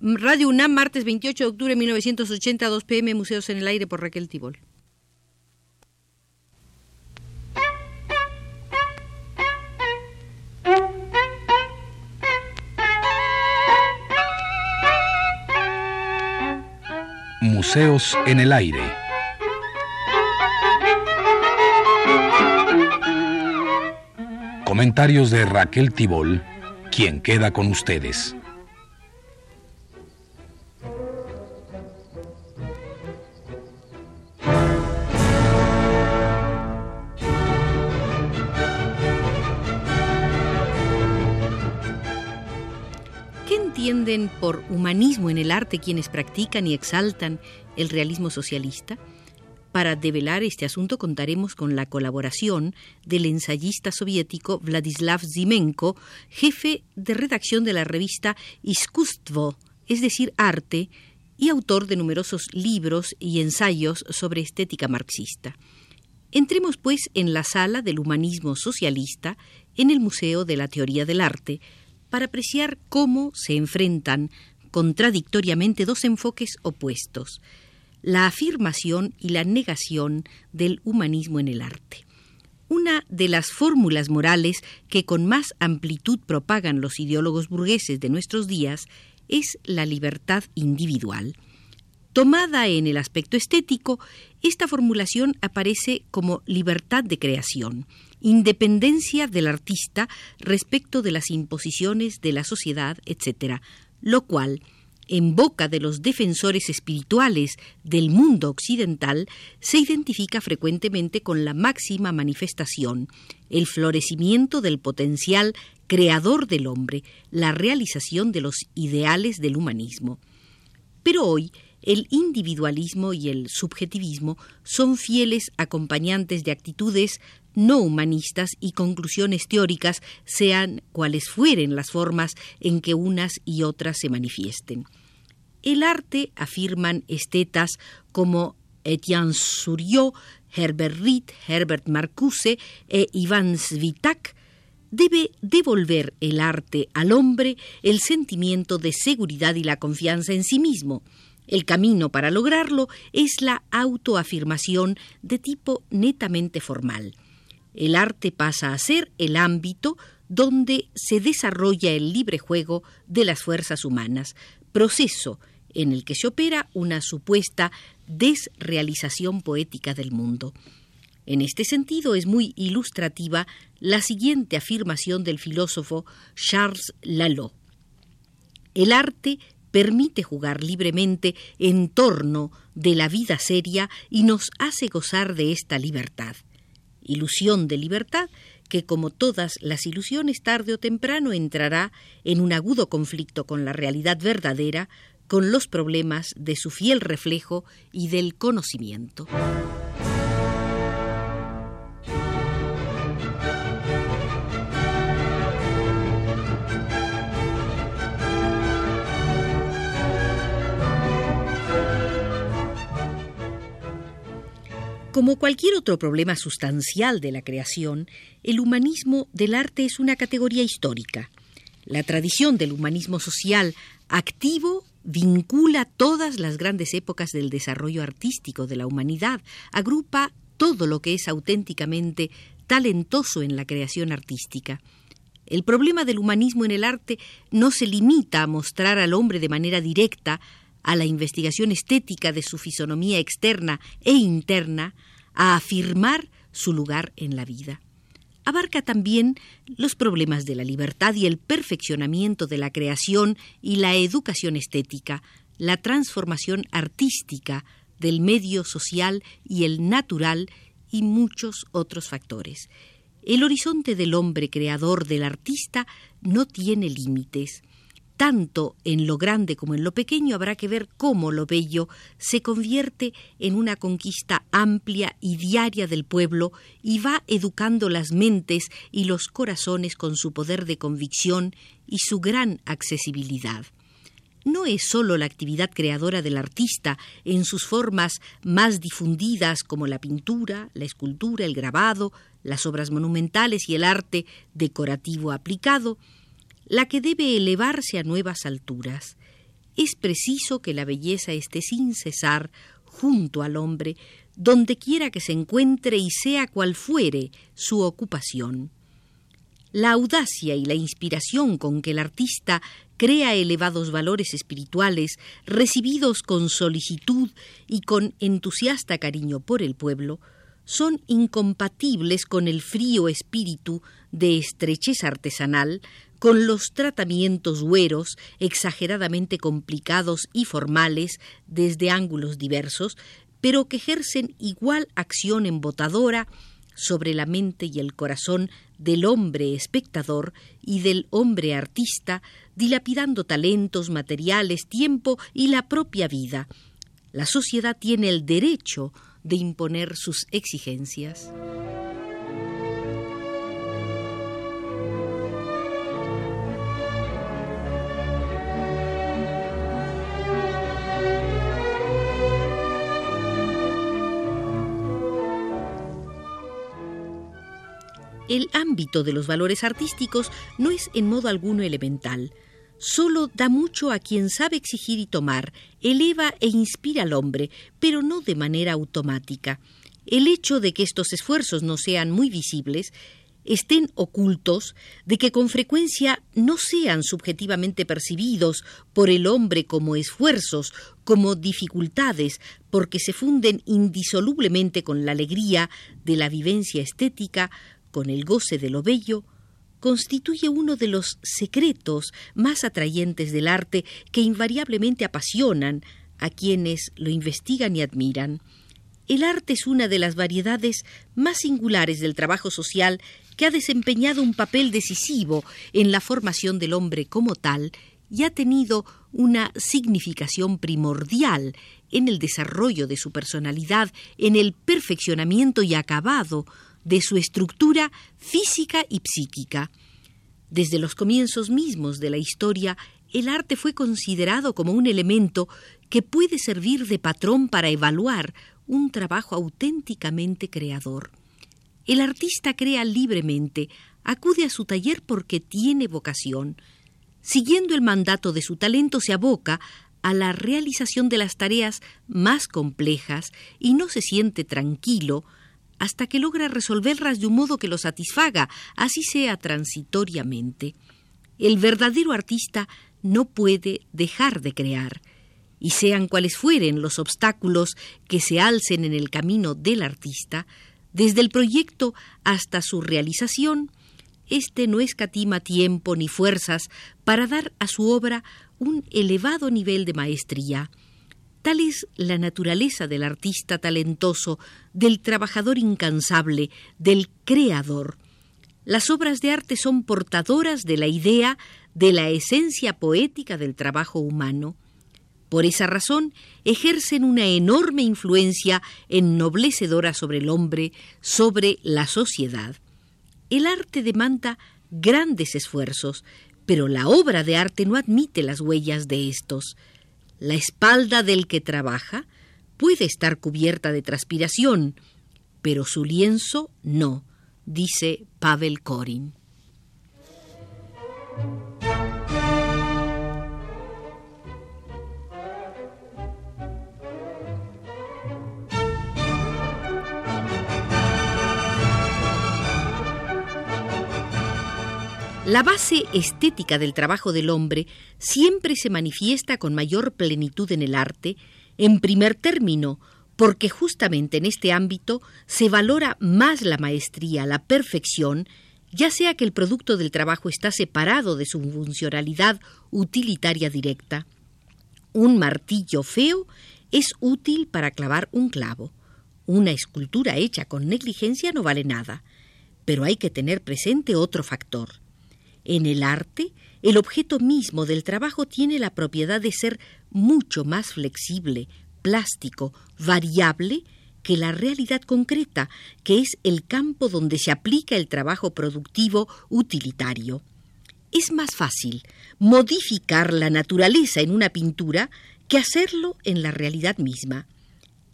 Radio UNAM, martes 28 de octubre de 1980, 2 pm, Museos en el Aire por Raquel Tibol. Museos en el Aire. Comentarios de Raquel Tibol, quien queda con ustedes. Por humanismo en el arte quienes practican y exaltan el realismo socialista? Para develar este asunto contaremos con la colaboración del ensayista soviético Vladislav Zimenko, jefe de redacción de la revista Iskustvo, es decir, arte, y autor de numerosos libros y ensayos sobre estética marxista. Entremos, pues, en la sala del humanismo socialista en el Museo de la Teoría del Arte, para apreciar cómo se enfrentan contradictoriamente dos enfoques opuestos, la afirmación y la negación del humanismo en el arte. Una de las fórmulas morales que con más amplitud propagan los ideólogos burgueses de nuestros días es la libertad individual. Tomada en el aspecto estético, esta formulación aparece como libertad de creación, independencia del artista respecto de las imposiciones de la sociedad, etc., lo cual, en boca de los defensores espirituales del mundo occidental, se identifica frecuentemente con la máxima manifestación, el florecimiento del potencial creador del hombre, la realización de los ideales del humanismo. Pero hoy, el individualismo y el subjetivismo son fieles acompañantes de actitudes no humanistas y conclusiones teóricas, sean cuales fueren las formas en que unas y otras se manifiesten. El arte, afirman estetas como Etienne Suriot, Herbert Reed, Herbert Marcuse e Ivan Svitak, debe devolver el arte al hombre el sentimiento de seguridad y la confianza en sí mismo. El camino para lograrlo es la autoafirmación de tipo netamente formal el arte pasa a ser el ámbito donde se desarrolla el libre juego de las fuerzas humanas, proceso en el que se opera una supuesta desrealización poética del mundo. En este sentido es muy ilustrativa la siguiente afirmación del filósofo Charles Lalo. El arte permite jugar libremente en torno de la vida seria y nos hace gozar de esta libertad ilusión de libertad, que como todas las ilusiones tarde o temprano entrará en un agudo conflicto con la realidad verdadera, con los problemas de su fiel reflejo y del conocimiento. Como cualquier otro problema sustancial de la creación, el humanismo del arte es una categoría histórica. La tradición del humanismo social activo vincula todas las grandes épocas del desarrollo artístico de la humanidad, agrupa todo lo que es auténticamente talentoso en la creación artística. El problema del humanismo en el arte no se limita a mostrar al hombre de manera directa a la investigación estética de su fisonomía externa e interna, a afirmar su lugar en la vida. Abarca también los problemas de la libertad y el perfeccionamiento de la creación y la educación estética, la transformación artística del medio social y el natural y muchos otros factores. El horizonte del hombre creador del artista no tiene límites. Tanto en lo grande como en lo pequeño habrá que ver cómo lo bello se convierte en una conquista amplia y diaria del pueblo y va educando las mentes y los corazones con su poder de convicción y su gran accesibilidad. No es sólo la actividad creadora del artista en sus formas más difundidas como la pintura, la escultura, el grabado, las obras monumentales y el arte decorativo aplicado, la que debe elevarse a nuevas alturas. es preciso que la belleza esté sin cesar junto al hombre, donde quiera que se encuentre y sea cual fuere su ocupación. La audacia y la inspiración con que el artista crea elevados valores espirituales, recibidos con solicitud y con entusiasta cariño por el pueblo, son incompatibles con el frío espíritu de estrechez artesanal, con los tratamientos hueros, exageradamente complicados y formales desde ángulos diversos, pero que ejercen igual acción embotadora sobre la mente y el corazón del hombre espectador y del hombre artista, dilapidando talentos, materiales, tiempo y la propia vida. La sociedad tiene el derecho de imponer sus exigencias. El ámbito de los valores artísticos no es en modo alguno elemental solo da mucho a quien sabe exigir y tomar, eleva e inspira al hombre, pero no de manera automática. El hecho de que estos esfuerzos no sean muy visibles, estén ocultos, de que con frecuencia no sean subjetivamente percibidos por el hombre como esfuerzos, como dificultades, porque se funden indisolublemente con la alegría de la vivencia estética, con el goce de lo bello, constituye uno de los secretos más atrayentes del arte que invariablemente apasionan a quienes lo investigan y admiran. El arte es una de las variedades más singulares del trabajo social que ha desempeñado un papel decisivo en la formación del hombre como tal y ha tenido una significación primordial en el desarrollo de su personalidad, en el perfeccionamiento y acabado de su estructura física y psíquica. Desde los comienzos mismos de la historia, el arte fue considerado como un elemento que puede servir de patrón para evaluar un trabajo auténticamente creador. El artista crea libremente, acude a su taller porque tiene vocación. Siguiendo el mandato de su talento se aboca a la realización de las tareas más complejas y no se siente tranquilo hasta que logra resolverlas de un modo que lo satisfaga, así sea transitoriamente. El verdadero artista no puede dejar de crear, y sean cuales fueren los obstáculos que se alcen en el camino del artista, desde el proyecto hasta su realización, éste no escatima tiempo ni fuerzas para dar a su obra un elevado nivel de maestría. Tal es la naturaleza del artista talentoso, del trabajador incansable, del creador. Las obras de arte son portadoras de la idea, de la esencia poética del trabajo humano. Por esa razón, ejercen una enorme influencia ennoblecedora sobre el hombre, sobre la sociedad. El arte demanda grandes esfuerzos, pero la obra de arte no admite las huellas de estos. La espalda del que trabaja puede estar cubierta de transpiración, pero su lienzo no, dice Pavel Korin. La base estética del trabajo del hombre siempre se manifiesta con mayor plenitud en el arte, en primer término, porque justamente en este ámbito se valora más la maestría, la perfección, ya sea que el producto del trabajo está separado de su funcionalidad utilitaria directa. Un martillo feo es útil para clavar un clavo. Una escultura hecha con negligencia no vale nada. Pero hay que tener presente otro factor. En el arte, el objeto mismo del trabajo tiene la propiedad de ser mucho más flexible, plástico, variable que la realidad concreta, que es el campo donde se aplica el trabajo productivo utilitario. Es más fácil modificar la naturaleza en una pintura que hacerlo en la realidad misma.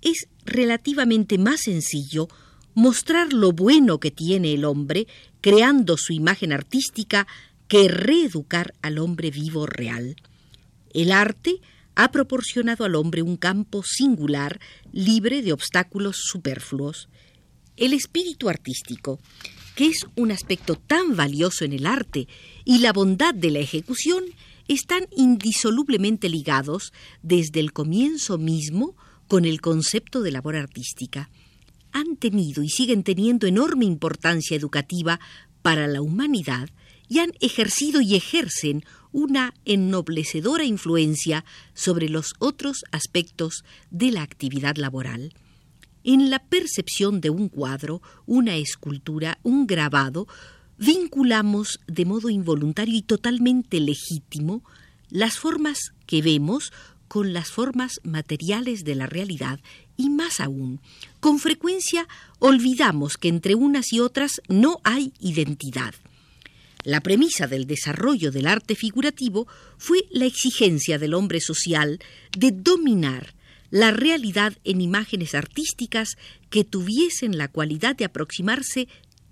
Es relativamente más sencillo mostrar lo bueno que tiene el hombre creando su imagen artística que reeducar al hombre vivo real. El arte ha proporcionado al hombre un campo singular, libre de obstáculos superfluos. El espíritu artístico, que es un aspecto tan valioso en el arte, y la bondad de la ejecución están indisolublemente ligados desde el comienzo mismo con el concepto de labor artística. Han tenido y siguen teniendo enorme importancia educativa para la humanidad y han ejercido y ejercen una ennoblecedora influencia sobre los otros aspectos de la actividad laboral. En la percepción de un cuadro, una escultura, un grabado, vinculamos de modo involuntario y totalmente legítimo las formas que vemos con las formas materiales de la realidad y más aún, con frecuencia olvidamos que entre unas y otras no hay identidad. La premisa del desarrollo del arte figurativo fue la exigencia del hombre social de dominar la realidad en imágenes artísticas que tuviesen la cualidad de aproximarse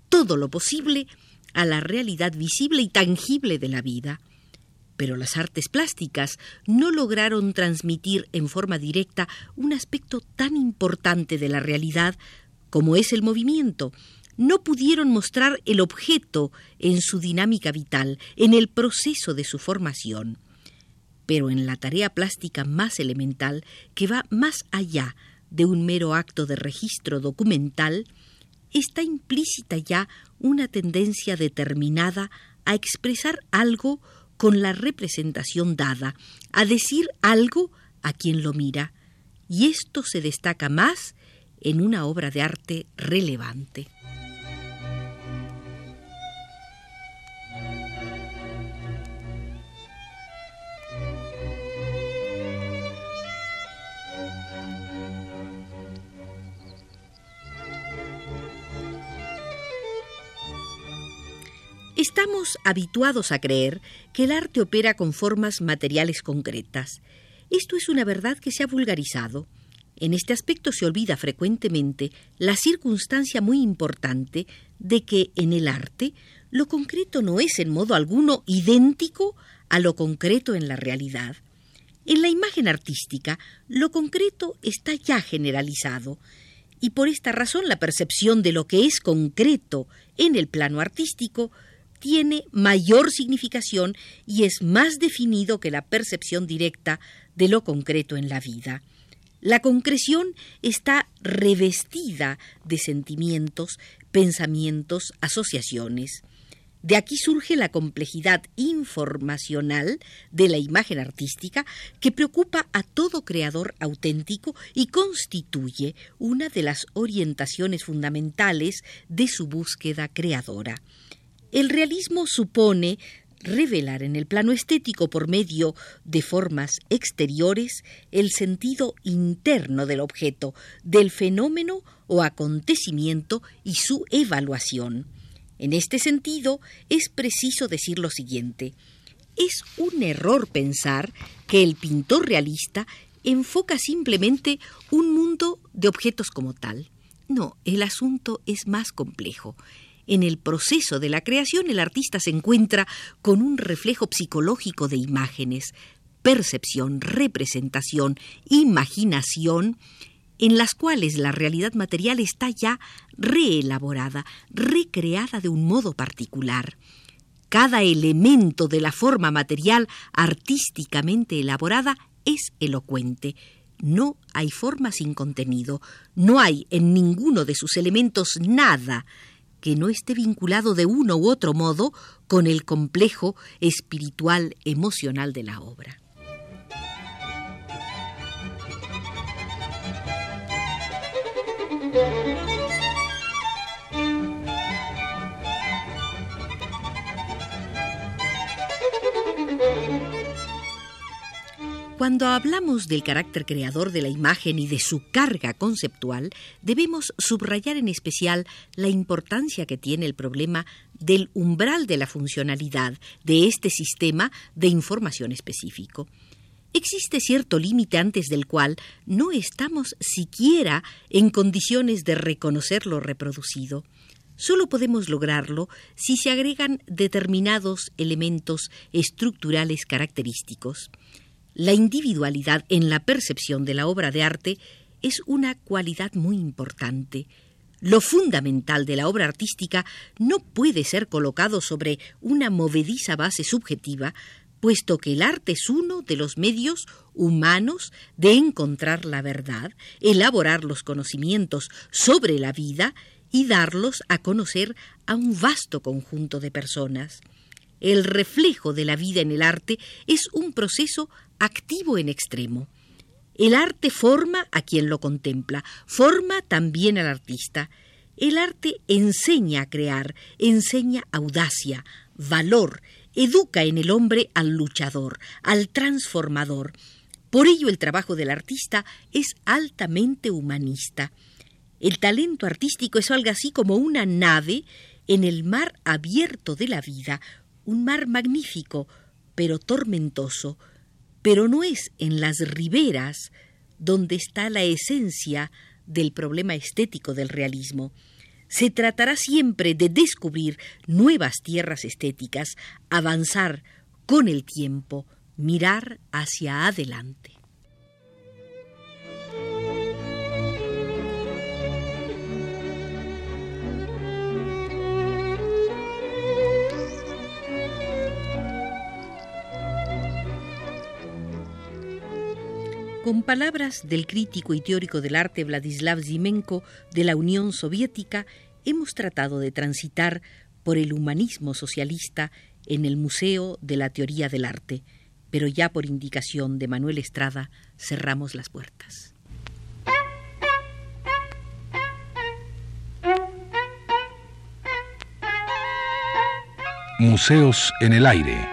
todo lo posible a la realidad visible y tangible de la vida. Pero las artes plásticas no lograron transmitir en forma directa un aspecto tan importante de la realidad como es el movimiento. No pudieron mostrar el objeto en su dinámica vital, en el proceso de su formación. Pero en la tarea plástica más elemental, que va más allá de un mero acto de registro documental, está implícita ya una tendencia determinada a expresar algo con la representación dada, a decir algo a quien lo mira, y esto se destaca más en una obra de arte relevante. Estamos habituados a creer que el arte opera con formas materiales concretas. Esto es una verdad que se ha vulgarizado. En este aspecto se olvida frecuentemente la circunstancia muy importante de que en el arte lo concreto no es en modo alguno idéntico a lo concreto en la realidad. En la imagen artística, lo concreto está ya generalizado, y por esta razón la percepción de lo que es concreto en el plano artístico tiene mayor significación y es más definido que la percepción directa de lo concreto en la vida. La concreción está revestida de sentimientos, pensamientos, asociaciones. De aquí surge la complejidad informacional de la imagen artística que preocupa a todo creador auténtico y constituye una de las orientaciones fundamentales de su búsqueda creadora. El realismo supone revelar en el plano estético por medio de formas exteriores el sentido interno del objeto, del fenómeno o acontecimiento y su evaluación. En este sentido, es preciso decir lo siguiente. Es un error pensar que el pintor realista enfoca simplemente un mundo de objetos como tal. No, el asunto es más complejo. En el proceso de la creación el artista se encuentra con un reflejo psicológico de imágenes, percepción, representación, imaginación, en las cuales la realidad material está ya reelaborada, recreada de un modo particular. Cada elemento de la forma material artísticamente elaborada es elocuente. No hay forma sin contenido, no hay en ninguno de sus elementos nada que no esté vinculado de uno u otro modo con el complejo espiritual emocional de la obra. Cuando hablamos del carácter creador de la imagen y de su carga conceptual, debemos subrayar en especial la importancia que tiene el problema del umbral de la funcionalidad de este sistema de información específico. Existe cierto límite antes del cual no estamos siquiera en condiciones de reconocer lo reproducido. Solo podemos lograrlo si se agregan determinados elementos estructurales característicos. La individualidad en la percepción de la obra de arte es una cualidad muy importante. Lo fundamental de la obra artística no puede ser colocado sobre una movediza base subjetiva, puesto que el arte es uno de los medios humanos de encontrar la verdad, elaborar los conocimientos sobre la vida y darlos a conocer a un vasto conjunto de personas. El reflejo de la vida en el arte es un proceso activo en extremo. El arte forma a quien lo contempla, forma también al artista. El arte enseña a crear, enseña audacia, valor, educa en el hombre al luchador, al transformador. Por ello el trabajo del artista es altamente humanista. El talento artístico es algo así como una nave en el mar abierto de la vida, un mar magnífico, pero tormentoso, pero no es en las riberas donde está la esencia del problema estético del realismo. Se tratará siempre de descubrir nuevas tierras estéticas, avanzar con el tiempo, mirar hacia adelante. Con palabras del crítico y teórico del arte Vladislav Zimenko de la Unión Soviética, hemos tratado de transitar por el humanismo socialista en el Museo de la Teoría del Arte, pero ya por indicación de Manuel Estrada cerramos las puertas. Museos en el aire.